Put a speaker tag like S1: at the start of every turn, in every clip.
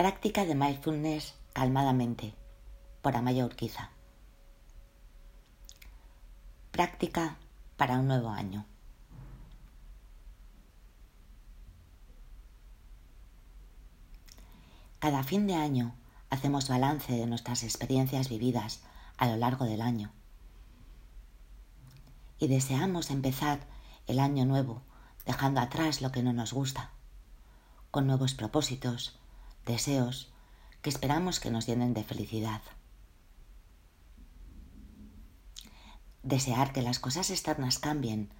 S1: Práctica de mindfulness calmadamente por Amaya Urquiza. Práctica para un nuevo año. Cada fin de año hacemos balance de nuestras experiencias vividas a lo largo del año y deseamos empezar el año nuevo dejando atrás lo que no nos gusta, con nuevos propósitos, deseos que esperamos que nos llenen de felicidad. Desear que las cosas externas cambien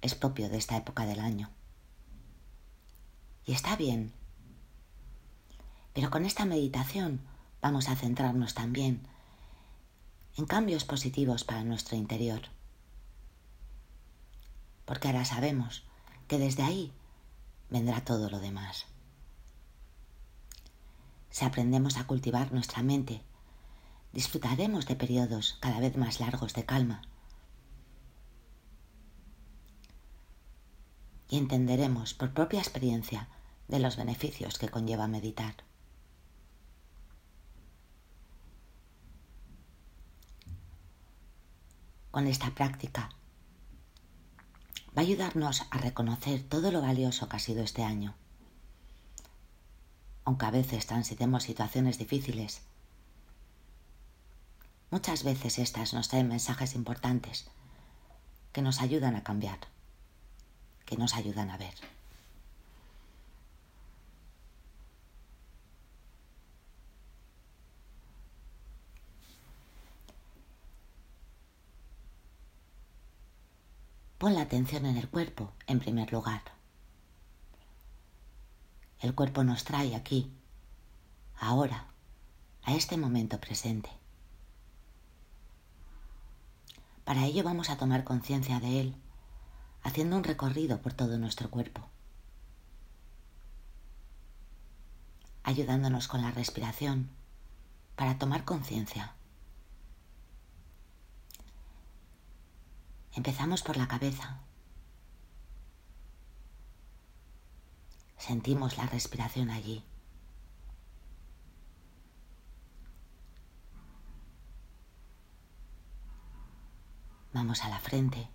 S1: es propio de esta época del año. Y está bien. Pero con esta meditación vamos a centrarnos también en cambios positivos para nuestro interior. Porque ahora sabemos que desde ahí vendrá todo lo demás. Si aprendemos a cultivar nuestra mente, disfrutaremos de periodos cada vez más largos de calma. Y entenderemos por propia experiencia de los beneficios que conlleva meditar. Con esta práctica va a ayudarnos a reconocer todo lo valioso que ha sido este año. Aunque a veces transitemos situaciones difíciles, muchas veces estas nos traen mensajes importantes que nos ayudan a cambiar, que nos ayudan a ver. Pon la atención en el cuerpo en primer lugar. El cuerpo nos trae aquí, ahora, a este momento presente. Para ello vamos a tomar conciencia de él, haciendo un recorrido por todo nuestro cuerpo, ayudándonos con la respiración para tomar conciencia Empezamos por la cabeza. Sentimos la respiración allí. Vamos a la frente,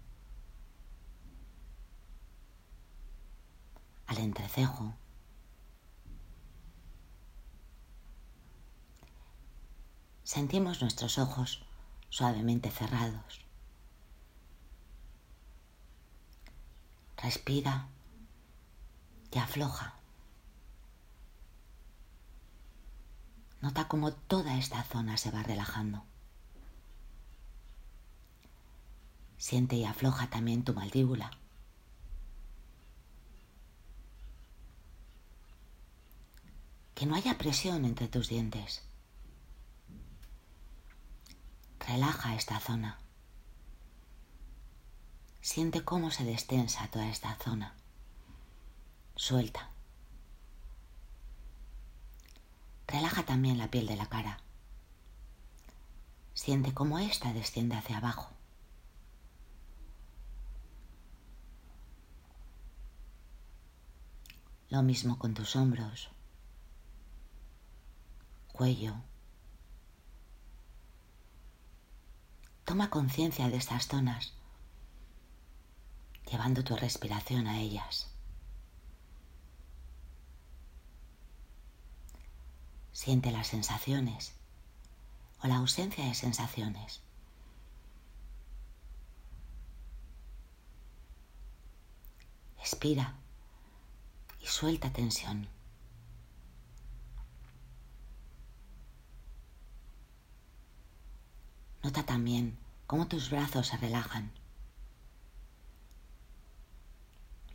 S1: al entrecejo. Sentimos nuestros ojos suavemente cerrados. Respira y afloja. Nota cómo toda esta zona se va relajando. Siente y afloja también tu mandíbula. Que no haya presión entre tus dientes. Relaja esta zona. Siente cómo se destensa toda esta zona. Suelta. Relaja también la piel de la cara. Siente cómo ésta desciende hacia abajo. Lo mismo con tus hombros, cuello. Toma conciencia de estas zonas llevando tu respiración a ellas. Siente las sensaciones o la ausencia de sensaciones. Expira y suelta tensión. Nota también cómo tus brazos se relajan.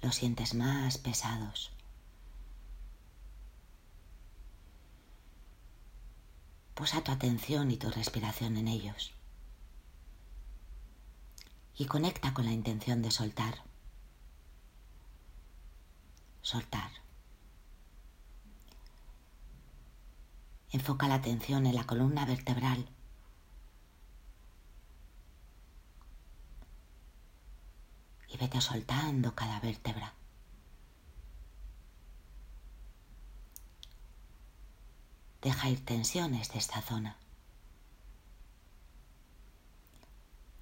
S1: los sientes más pesados. Posa tu atención y tu respiración en ellos. Y conecta con la intención de soltar. Soltar. Enfoca la atención en la columna vertebral y vete soltando cada vértebra. Deja ir tensiones de esta zona.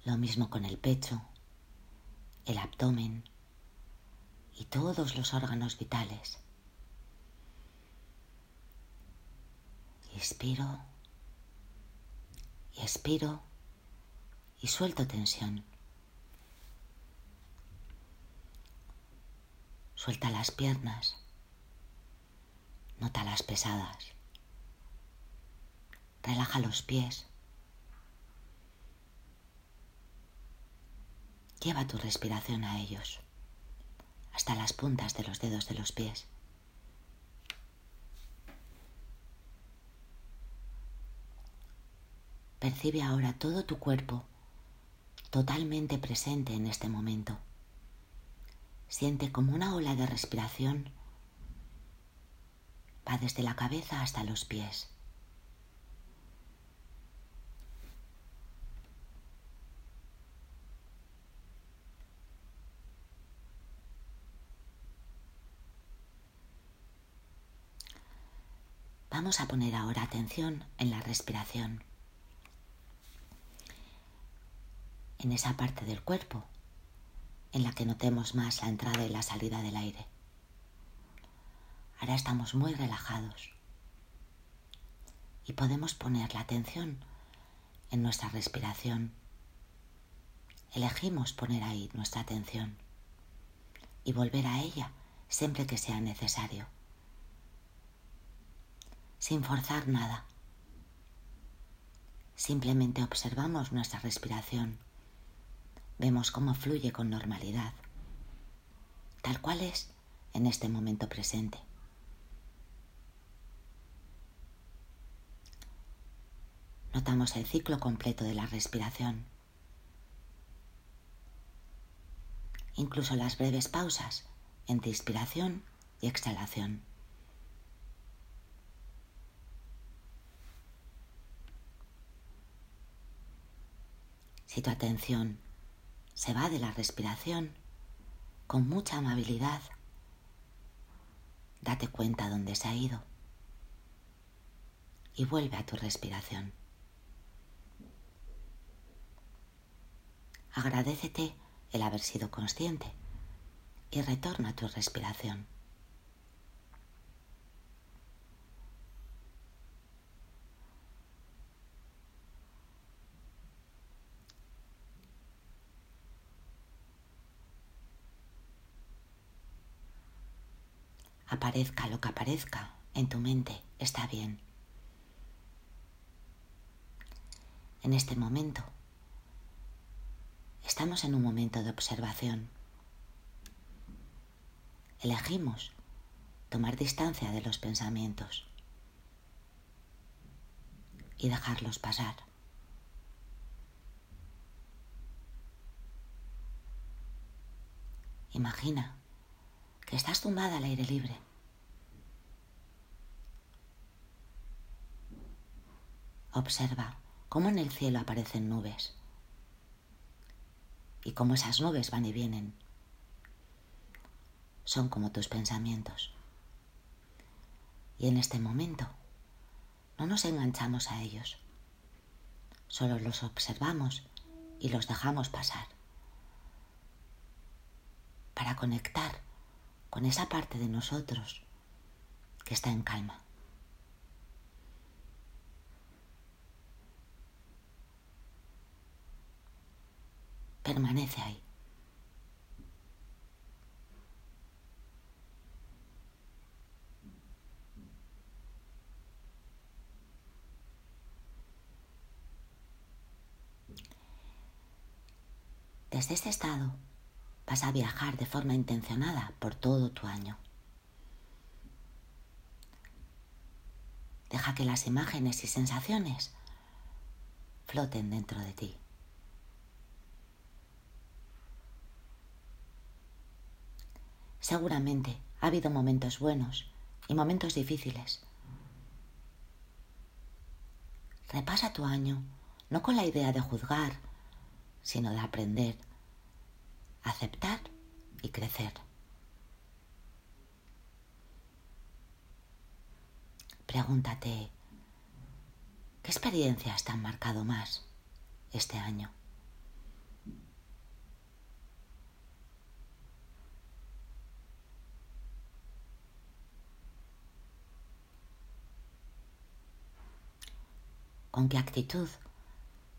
S1: Lo mismo con el pecho, el abdomen y todos los órganos vitales. Inspiro y expiro y suelto tensión. Suelta las piernas, nota las pesadas. Relaja los pies. Lleva tu respiración a ellos, hasta las puntas de los dedos de los pies. Percibe ahora todo tu cuerpo totalmente presente en este momento. Siente como una ola de respiración va desde la cabeza hasta los pies. Vamos a poner ahora atención en la respiración, en esa parte del cuerpo en la que notemos más la entrada y la salida del aire. Ahora estamos muy relajados y podemos poner la atención en nuestra respiración. Elegimos poner ahí nuestra atención y volver a ella siempre que sea necesario sin forzar nada. Simplemente observamos nuestra respiración, vemos cómo fluye con normalidad, tal cual es en este momento presente. Notamos el ciclo completo de la respiración, incluso las breves pausas entre inspiración y exhalación. Si tu atención se va de la respiración, con mucha amabilidad, date cuenta dónde se ha ido y vuelve a tu respiración. Agradecete el haber sido consciente y retorna a tu respiración. Aparezca lo que aparezca en tu mente, está bien. En este momento, estamos en un momento de observación. Elegimos tomar distancia de los pensamientos y dejarlos pasar. Imagina que estás tumbada al aire libre. Observa cómo en el cielo aparecen nubes y cómo esas nubes van y vienen. Son como tus pensamientos. Y en este momento no nos enganchamos a ellos, solo los observamos y los dejamos pasar para conectar con esa parte de nosotros que está en calma. Permanece ahí. Desde este estado vas a viajar de forma intencionada por todo tu año. Deja que las imágenes y sensaciones floten dentro de ti. Seguramente ha habido momentos buenos y momentos difíciles. Repasa tu año no con la idea de juzgar, sino de aprender aceptar y crecer. Pregúntate, ¿Qué experiencias te han marcado más este año? ¿Con qué actitud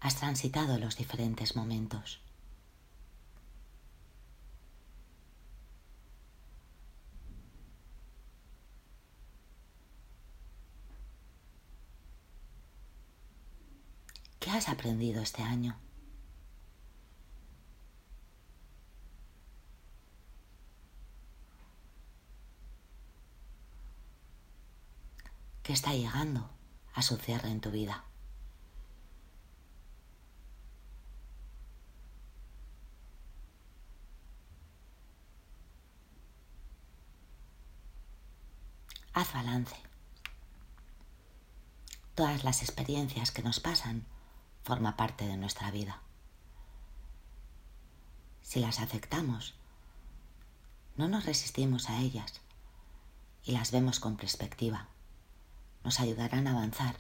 S1: has transitado los diferentes momentos? ¿Qué has aprendido este año? ¿Qué está llegando a su cierre en tu vida? Haz balance. Todas las experiencias que nos pasan forma parte de nuestra vida. Si las aceptamos, no nos resistimos a ellas y las vemos con perspectiva. Nos ayudarán a avanzar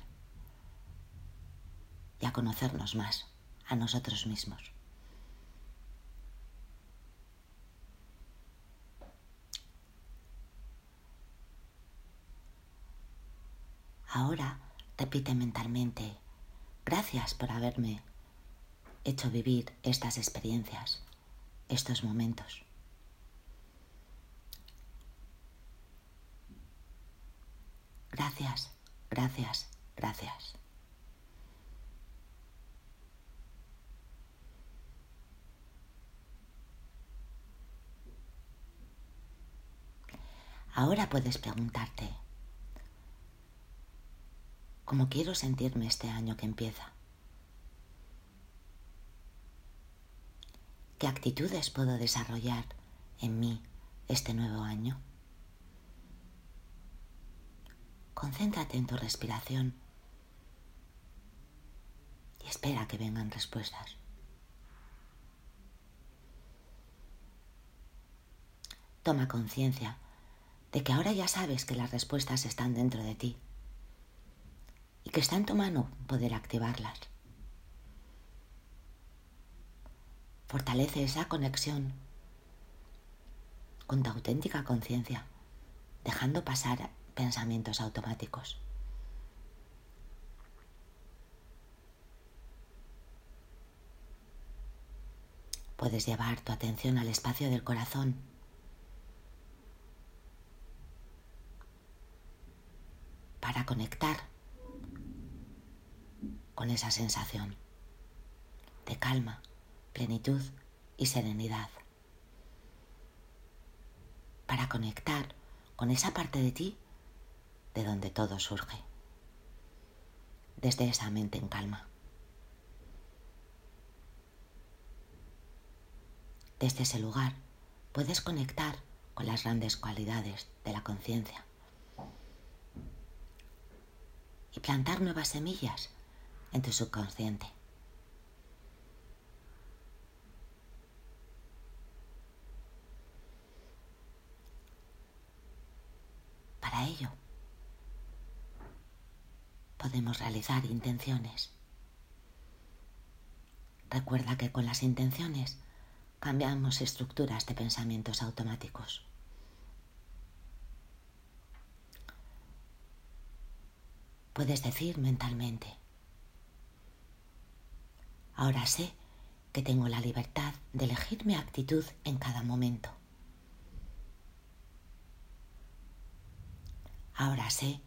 S1: y a conocernos más a nosotros mismos. Ahora repite mentalmente Gracias por haberme hecho vivir estas experiencias, estos momentos. Gracias, gracias, gracias. Ahora puedes preguntarte, ¿Cómo quiero sentirme este año que empieza. ¿Qué actitudes puedo desarrollar en mí este nuevo año? Concéntrate en tu respiración y espera que vengan respuestas. Toma conciencia de que ahora ya sabes que las respuestas están dentro de ti y que está en tu mano poder activarlas. Fortalece esa conexión con tu auténtica conciencia, dejando pasar pensamientos automáticos. Puedes llevar tu atención al espacio del corazón para conectar con esa sensación de calma, plenitud y serenidad. Para conectar con esa parte de ti de donde todo surge. Desde esa mente en calma. Desde ese lugar puedes conectar con las grandes cualidades de la conciencia y plantar nuevas semillas en tu subconsciente. Para ello, podemos realizar intenciones. Recuerda que con las intenciones cambiamos estructuras de pensamientos automáticos. Puedes decir mentalmente, Ahora sé que tengo la libertad de elegir mi actitud en cada momento. Ahora sé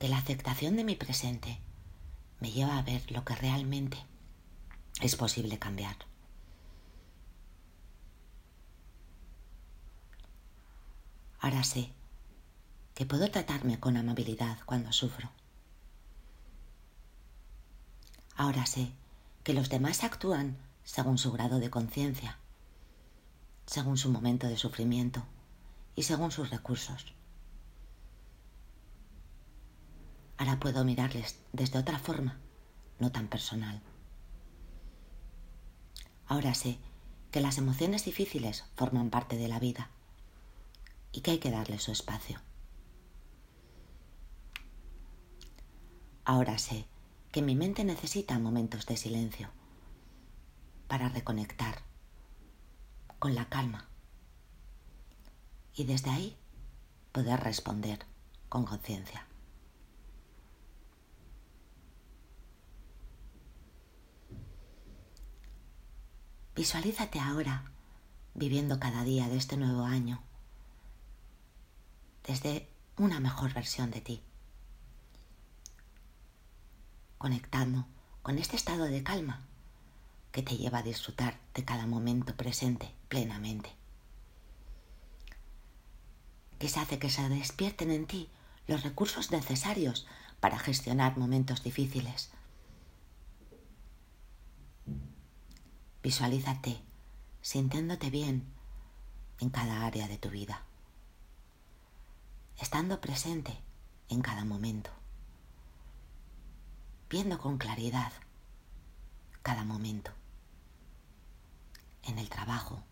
S1: que la aceptación de mi presente me lleva a ver lo que realmente es posible cambiar. Ahora sé que puedo tratarme con amabilidad cuando sufro. Ahora sé que los demás actúan según su grado de conciencia, según su momento de sufrimiento y según sus recursos. Ahora puedo mirarles desde otra forma, no tan personal. Ahora sé que las emociones difíciles forman parte de la vida y que hay que darles su espacio. Ahora sé que mi mente necesita momentos de silencio para reconectar con la calma y desde ahí poder responder con conciencia. Visualízate ahora viviendo cada día de este nuevo año desde una mejor versión de ti, conectando con este estado de calma que te lleva a disfrutar de cada momento presente plenamente, que se hace que se despierten en ti los recursos necesarios para gestionar momentos difíciles. Visualízate sintiéndote bien en cada área de tu vida, estando presente en cada momento, viendo con claridad cada momento, en el trabajo,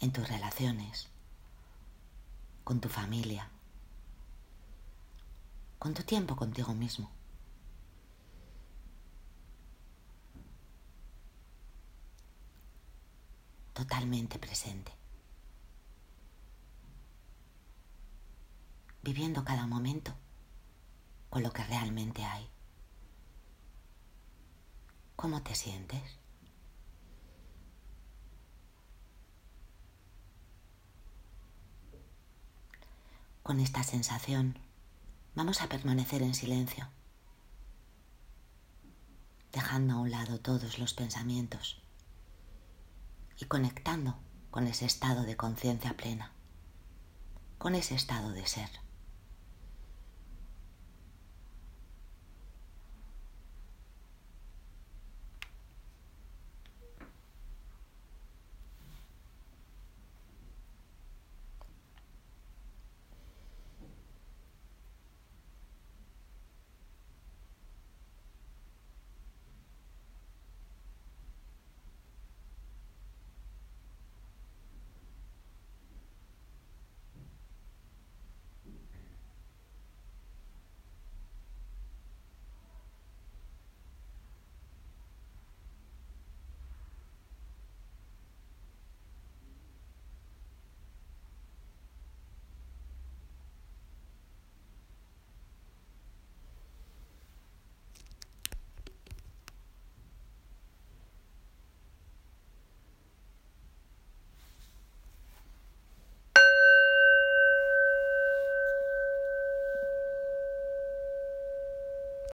S1: en tus relaciones, con tu familia, con tu tiempo contigo mismo. totalmente presente, viviendo cada momento con lo que realmente hay. ¿Cómo te sientes? Con esta sensación vamos a permanecer en silencio, dejando a un lado todos los pensamientos y conectando con ese estado de conciencia plena, con ese estado de ser.